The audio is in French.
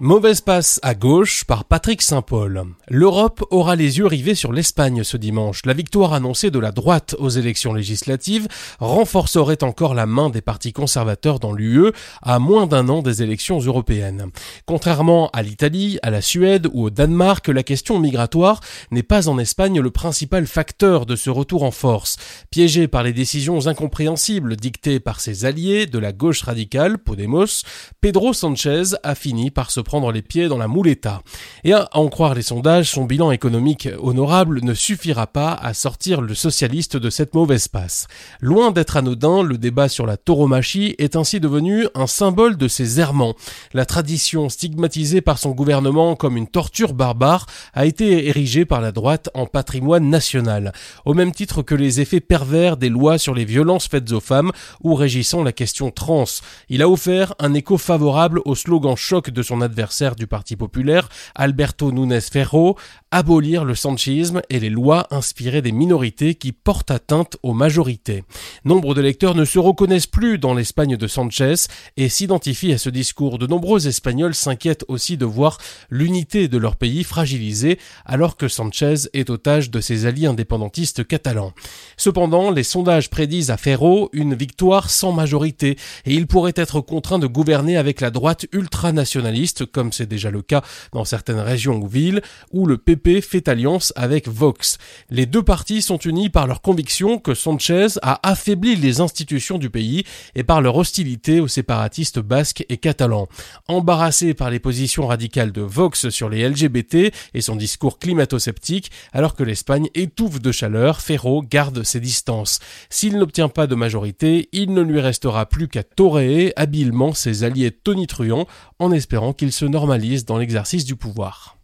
Mauvaise passe à gauche par Patrick Saint-Paul. L'Europe aura les yeux rivés sur l'Espagne ce dimanche. La victoire annoncée de la droite aux élections législatives renforcerait encore la main des partis conservateurs dans l'UE à moins d'un an des élections européennes. Contrairement à l'Italie, à la Suède ou au Danemark, la question migratoire n'est pas en Espagne le principal facteur de ce retour en force. Piégé par les décisions incompréhensibles dictées par ses alliés de la gauche radicale, Podemos, Pedro Sanchez a fini par se prendre les pieds dans la mouletta. Et à en croire les sondages, son bilan économique honorable ne suffira pas à sortir le socialiste de cette mauvaise passe. Loin d'être anodin, le débat sur la tauromachie est ainsi devenu un symbole de ses errements. La tradition stigmatisée par son gouvernement comme une torture barbare a été érigée par la droite en patrimoine national, au même titre que les effets pervers des lois sur les violences faites aux femmes ou régissant la question trans. Il a offert un écho favorable au slogan choc de son adversaire du Parti populaire, Alberto Nunes Ferro, abolir le sanchisme et les lois inspirées des minorités qui portent atteinte aux majorités. Nombre de lecteurs ne se reconnaissent plus dans l'Espagne de Sanchez et s'identifient à ce discours. De nombreux Espagnols s'inquiètent aussi de voir l'unité de leur pays fragilisée alors que Sanchez est otage de ses alliés indépendantistes catalans. Cependant, les sondages prédisent à Ferro une victoire sans majorité et il pourrait être contraint de gouverner avec la droite ultranationaliste comme c'est déjà le cas dans certaines régions ou villes où le PP fait alliance avec Vox. Les deux partis sont unis par leur conviction que Sanchez a affaibli les institutions du pays et par leur hostilité aux séparatistes basques et catalans. Embarrassé par les positions radicales de Vox sur les LGBT et son discours climato-sceptique, alors que l'Espagne étouffe de chaleur, Ferro garde ses distances. S'il n'obtient pas de majorité, il ne lui restera plus qu'à toréer habilement ses alliés tonitruants en espérant qu'ils se normalise dans l'exercice du pouvoir.